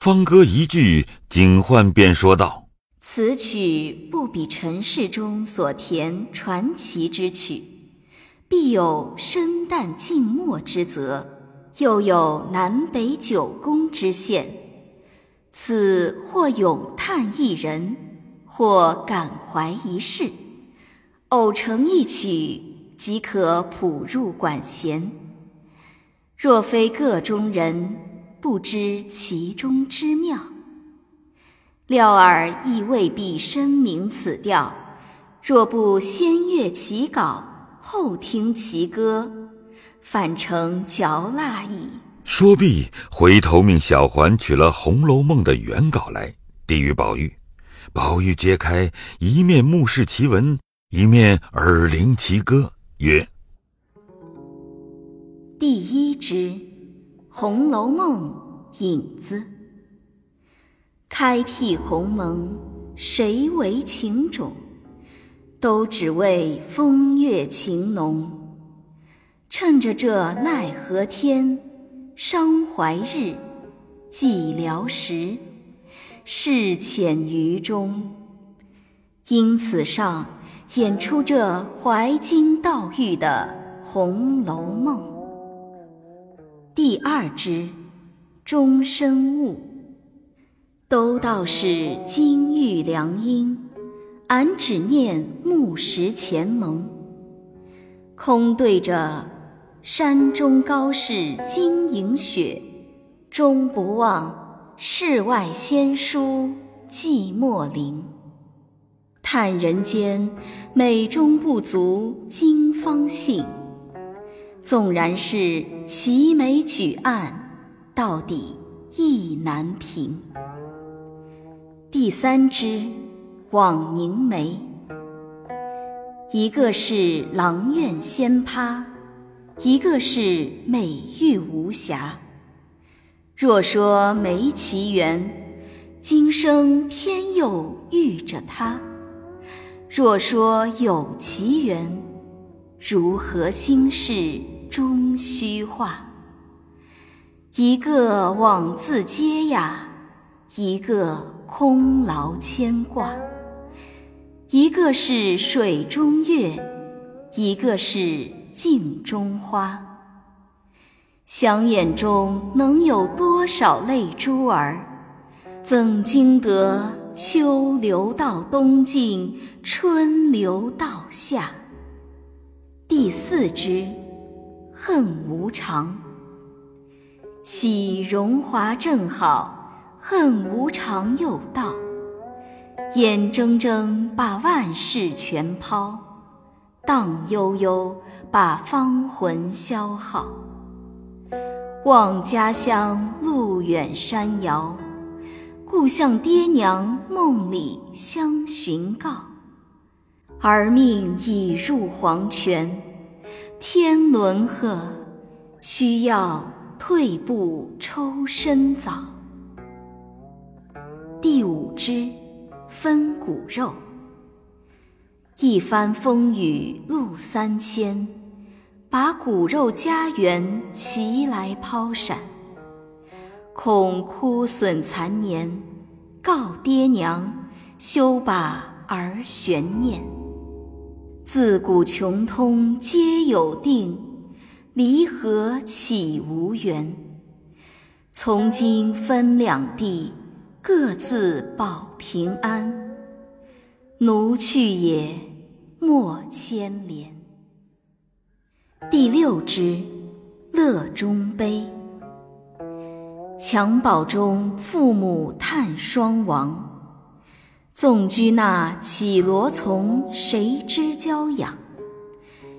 方歌一句，景焕便说道：“此曲不比尘世中所填传奇之曲，必有生旦净末之责，又有南北九宫之限。此或咏叹一人，或感怀一事，偶成一曲，即可谱入管弦。若非个中人，不知其中之妙。料尔亦未必深明此调。若不先阅其稿，后听其歌，反成嚼蜡矣。说毕，回头命小环取了《红楼梦》的原稿来，递与宝玉。宝玉揭开，一面目视其文，一面耳聆其歌，曰：“第一支《红楼梦》影子。开辟鸿蒙，谁为情种？都只为风月情浓。趁着这奈何天，伤怀日，寂寥时，事浅于中。因此上演出这怀金悼玉的《红楼梦》。第二支。终身物，都道是金玉良音，俺只念木石前盟。空对着山中高士晶莹雪，终不忘世外仙姝寂寞林。叹人间美中不足今方信，纵然是齐眉举案。到底意难平。第三支枉凝眉，一个是阆苑仙葩，一个是美玉无瑕。若说没奇缘，今生偏又遇着他；若说有奇缘，如何心事终虚化？一个枉自嗟呀，一个空劳牵挂；一个是水中月，一个是镜中花。想眼中能有多少泪珠儿？怎经得秋流到冬尽，春流到夏？第四支，恨无常。喜荣华正好，恨无常又到。眼睁睁把万事全抛，荡悠悠把芳魂消耗。望家乡路远山遥，故向爹娘梦里相寻告。儿命已入黄泉，天伦贺，需要。退步抽身早。第五支分骨肉。一番风雨路三千，把骨肉家园齐来抛闪。恐枯损残年，告爹娘休把儿悬念。自古穷通皆有定。离合岂无缘？从今分两地，各自保平安。奴去也，莫牵连。第六支，乐中悲。襁褓中父母叹双亡，纵居那绮罗丛，谁知娇养？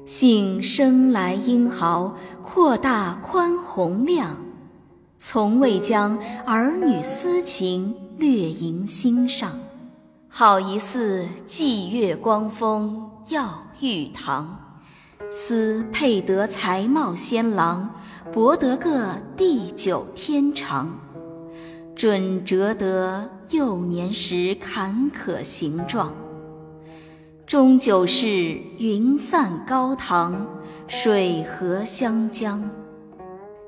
幸生来英豪，阔大宽宏量，从未将儿女私情略萦心上。好一似霁月光风耀玉堂，思配得才貌仙郎，博得个地久天长，准折得幼年时坎坷形状。终究是云散高堂，水合湘江。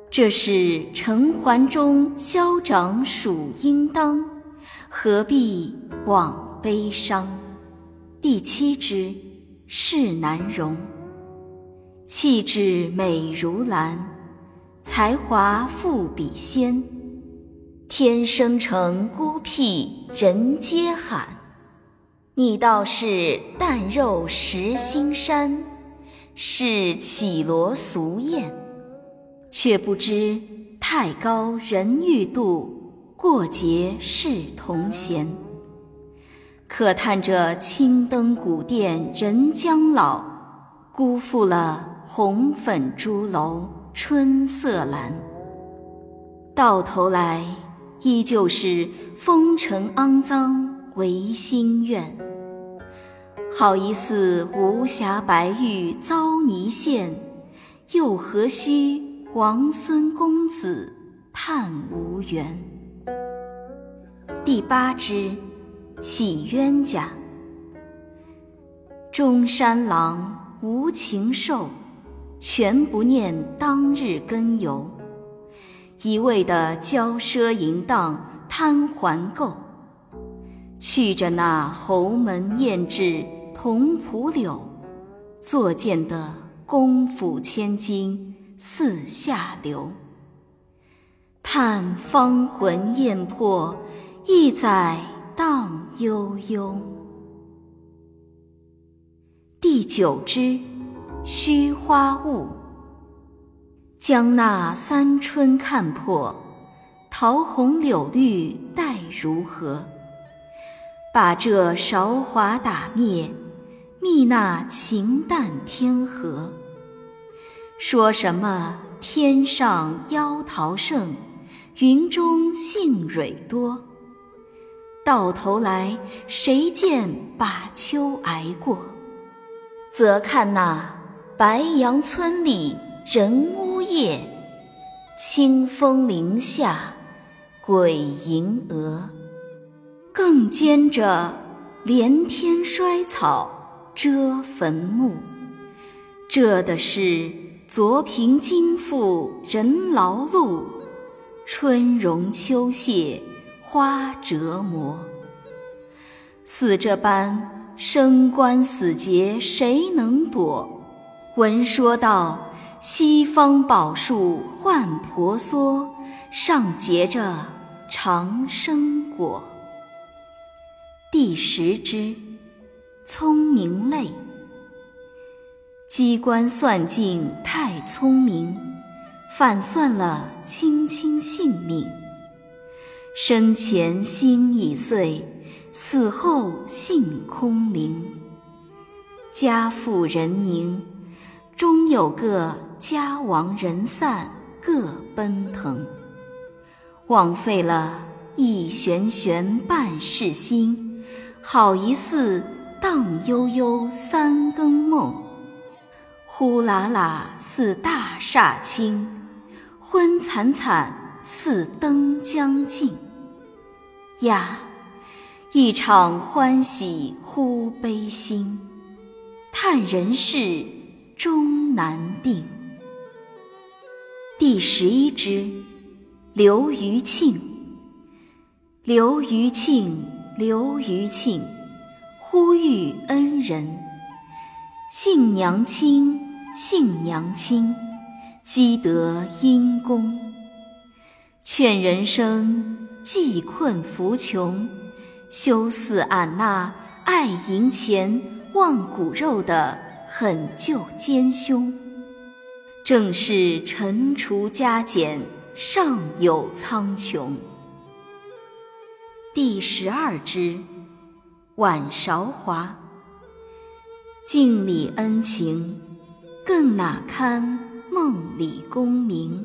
这是承环中消长属应当，何必枉悲伤？第七支，世难容。气质美如兰，才华富比仙。天生成孤僻，人皆罕。你倒是淡肉食心山，是绮罗俗艳。却不知太高人欲度，过节是同弦。可叹这青灯古殿人将老，辜负了红粉朱楼春色阑。到头来，依旧是风尘肮脏唯心愿。好一似无瑕白玉遭泥陷，又何须？王孙公子叹无缘。第八支，喜冤家。中山狼无情兽，全不念当日根由。一味的骄奢淫荡贪还购，去着那侯门燕至同蒲柳，作践的功夫千金。四下流，叹芳魂艳魄，一载荡悠悠。第九支，虚花雾。将那三春看破，桃红柳绿待如何？把这韶华打灭，觅那情淡天河。说什么天上妖桃盛，云中杏蕊多。到头来谁见把秋挨过？则看那白杨村里人夜，清风林下鬼吟蛾。更兼着连天衰草遮坟墓，这的是。昨凭今复人劳碌，春荣秋谢花折磨。似这般生关死劫谁能躲？闻说道西方宝树换婆娑，上结着长生果。第十支，聪明泪。机关算尽太聪明，反算了卿卿性命。生前心已碎，死后性空灵。家富人宁，终有个家亡人散各奔腾。枉费了一悬悬半世心，好一似荡悠悠三更梦。呼啦啦似大厦倾，昏惨惨似灯将尽。呀，一场欢喜忽悲心，叹人世终难定。第十一支，刘余庆。刘余庆，刘余庆，呼吁恩人。姓娘亲，姓娘亲，积德因功。劝人生济困扶穷，休似俺那爱银钱、忘骨肉的狠救奸凶。正是陈除加减，尚有苍穹。第十二支，晚韶华。敬礼恩情，更哪堪梦里功名？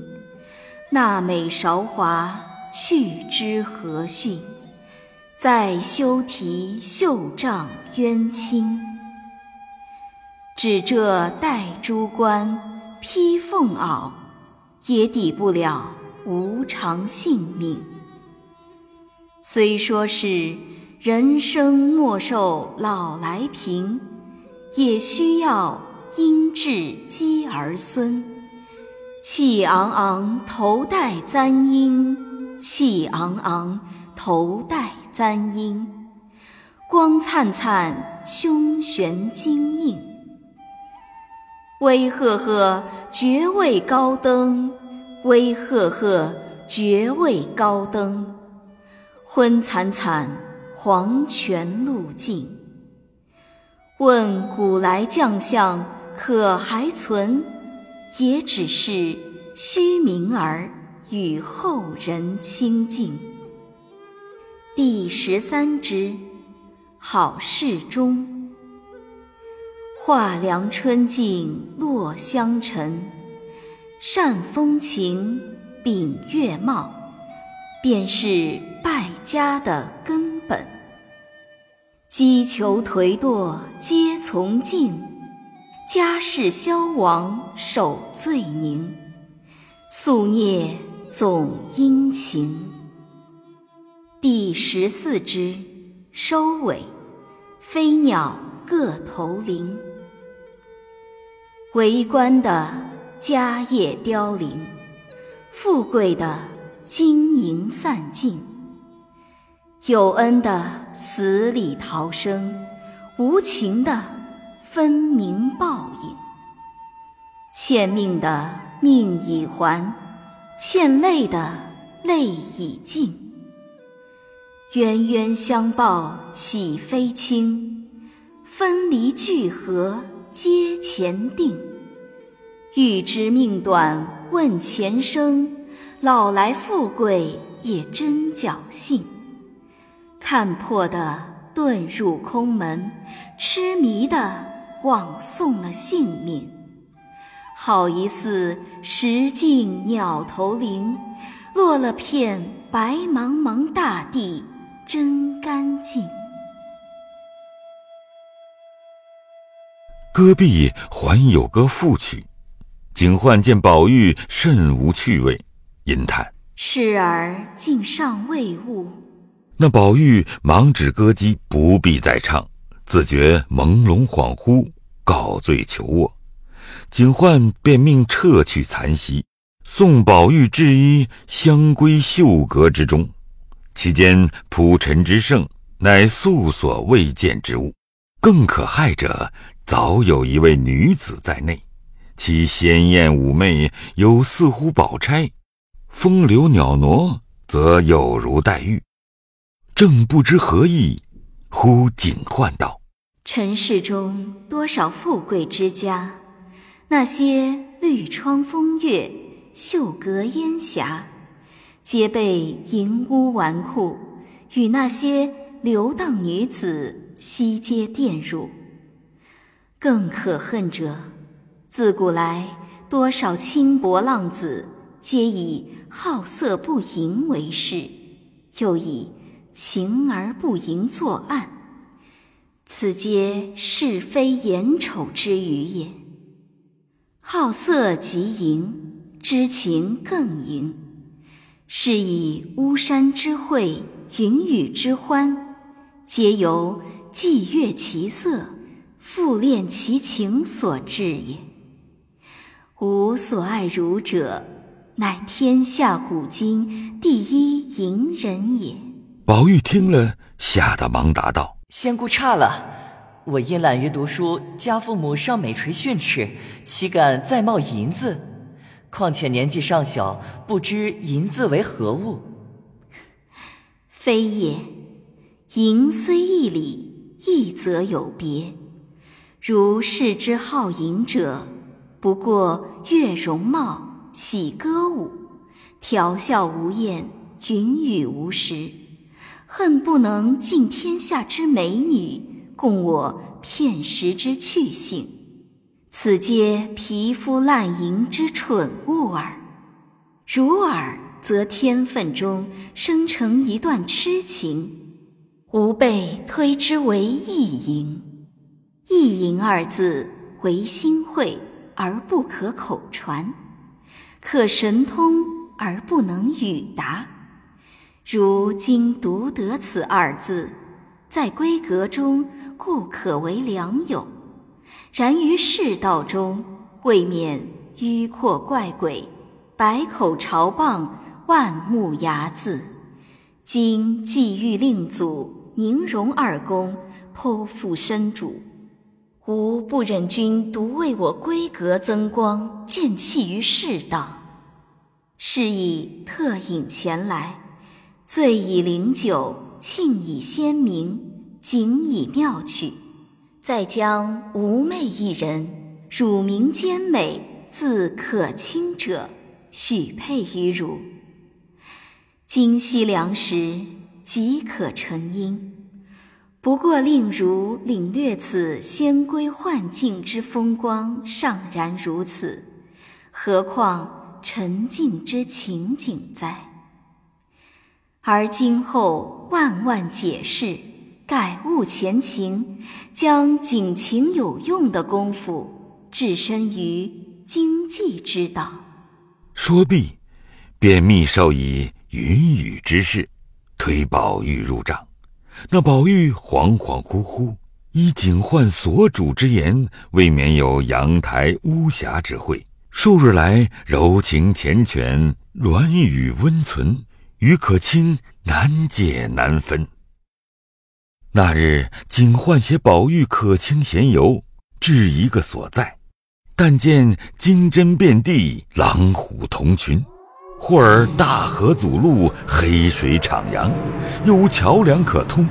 那美韶华去之何迅？再修题绣帐冤亲。只这戴珠冠，披凤袄，也抵不了无常性命。虽说是人生莫受老来贫。也需要因智积儿孙，气昂昂，头戴簪缨；气昂昂，头戴簪缨。光灿灿，胸悬金印。威赫赫，爵位高登；威赫赫，爵位高登。昏惨惨，黄泉路径。问古来将相可还存？也只是虚名儿，与后人亲近。第十三支，好事中。画梁春尽落香尘，善风情，秉月貌，便是败家的根本。击球颓堕皆从境。家世消亡守罪宁，夙孽总殷勤。第十四支收尾，飞鸟各投林。为官的家业凋零，富贵的金银散尽，有恩的死里逃生，无情的。分明报应，欠命的命已还，欠泪的泪已尽。冤冤相报岂非轻？分离聚合皆前定。欲知命短问前生，老来富贵也真侥幸。看破的遁入空门，痴迷的。枉送了性命，好一似石径鸟头林，落了片白茫茫大地真干净。戈壁还有个副曲，警幻见宝玉甚无趣味，吟叹：“视儿竟尚未悟。”那宝玉忙指歌姬不必再唱。自觉朦胧恍惚，告罪求卧，警幻便命撤去残席，送宝玉至衣香闺绣阁之中。其间铺陈之盛，乃素所未见之物。更可害者，早有一位女子在内，其鲜艳妩媚，有似乎宝钗；风流袅娜，则有如黛玉。正不知何意，忽景幻道。尘世中多少富贵之家，那些绿窗风月、绣阁烟霞，皆被淫污纨绔与那些流荡女子悉皆玷辱。更可恨者，自古来多少轻薄浪子，皆以好色不淫为事，又以情而不淫作案。此皆是非眼丑之余也。好色即淫，知情更淫，是以巫山之会、云雨之欢，皆由伎乐其色、复恋其情所致也。吾所爱汝者，乃天下古今第一淫人也。宝玉听了，吓得忙答道。仙姑差了，我因懒于读书，家父母尚每垂训斥，岂敢再冒淫字？况且年纪尚小，不知淫字为何物。非也，淫虽一理，一则有别。如是之好淫者，不过悦容貌，喜歌舞，调笑无厌，云雨无时。恨不能尽天下之美女，供我片时之趣性，此皆皮肤烂淫之蠢物耳。如尔，则天分中生成一段痴情，吾辈推之为意淫。意淫二字，为心会而不可口传，可神通而不能语达。如今独得此二字，在闺阁中故可为良友，然于世道中，未免迂阔怪诡，百口朝谤，万目睚眦。今既欲令祖宁荣二公剖腹身主，吾不忍君独为我闺阁增光，见弃于世道，是以特引前来，醉以灵酒，庆以仙名，景以妙曲，再将吾妹一人，乳名兼美，字可卿者，许配于汝。今夕良时，即可成姻。不过令如领略此仙归幻境之风光，尚然如此，何况沉静之情景哉？而今后万万解释，改悟前情，将景情有用的功夫置身于经济之道。说毕，便密授以云雨之事，推宝玉入帐。那宝玉恍恍惚惚，依警幻所主之言，未免有阳台巫峡之会。数日来，柔情缱绻，软语温存，与可卿难解难分。那日，警幻携宝玉、可卿闲游，至一个所在，但见金针遍地，狼虎同群。忽而大河阻路，黑水徜徉，又无桥梁可通。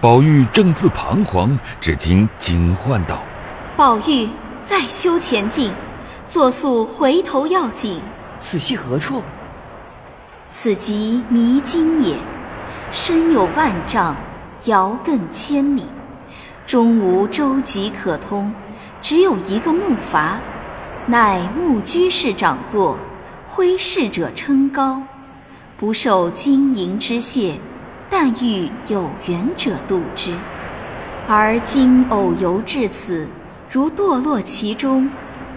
宝玉正自彷徨，只听警幻道：“宝玉，再休前进，作速回头要紧。此系何处？此即迷津也，深有万丈，遥亘千里，终无舟楫可通，只有一个木筏，乃木居士掌舵。”挥逝者称高，不受金银之谢，但欲有缘者度之。而今偶游至此，如堕落其中，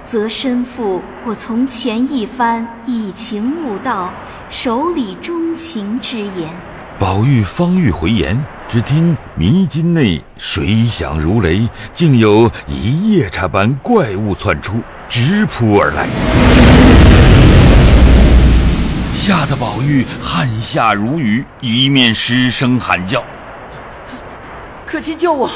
则身负我从前一番以情悟道、守礼忠情之言。宝玉方欲回言，只听迷津内水响如雷，竟有一夜叉般怪物窜出，直扑而来。吓得宝玉汗下如雨，一面失声喊叫：“可亲救我！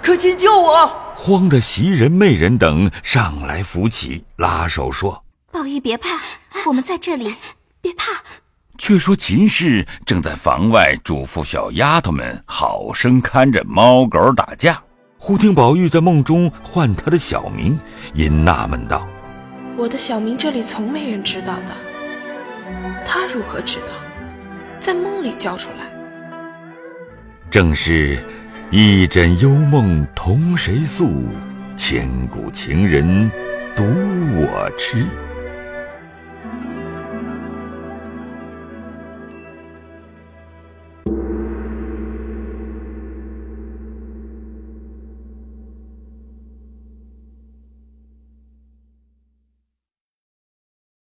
可亲救我！”慌得袭人、媚人等上来扶起，拉手说：“宝玉别怕，我们在这里，别怕。”却说秦氏正在房外嘱咐小丫头们好生看着猫狗打架，忽听宝玉在梦中唤他的小名，因纳闷道：“我的小名这里从没人知道的。”他如何知道？在梦里叫出来。正是一枕幽梦同谁诉？千古情人独我痴。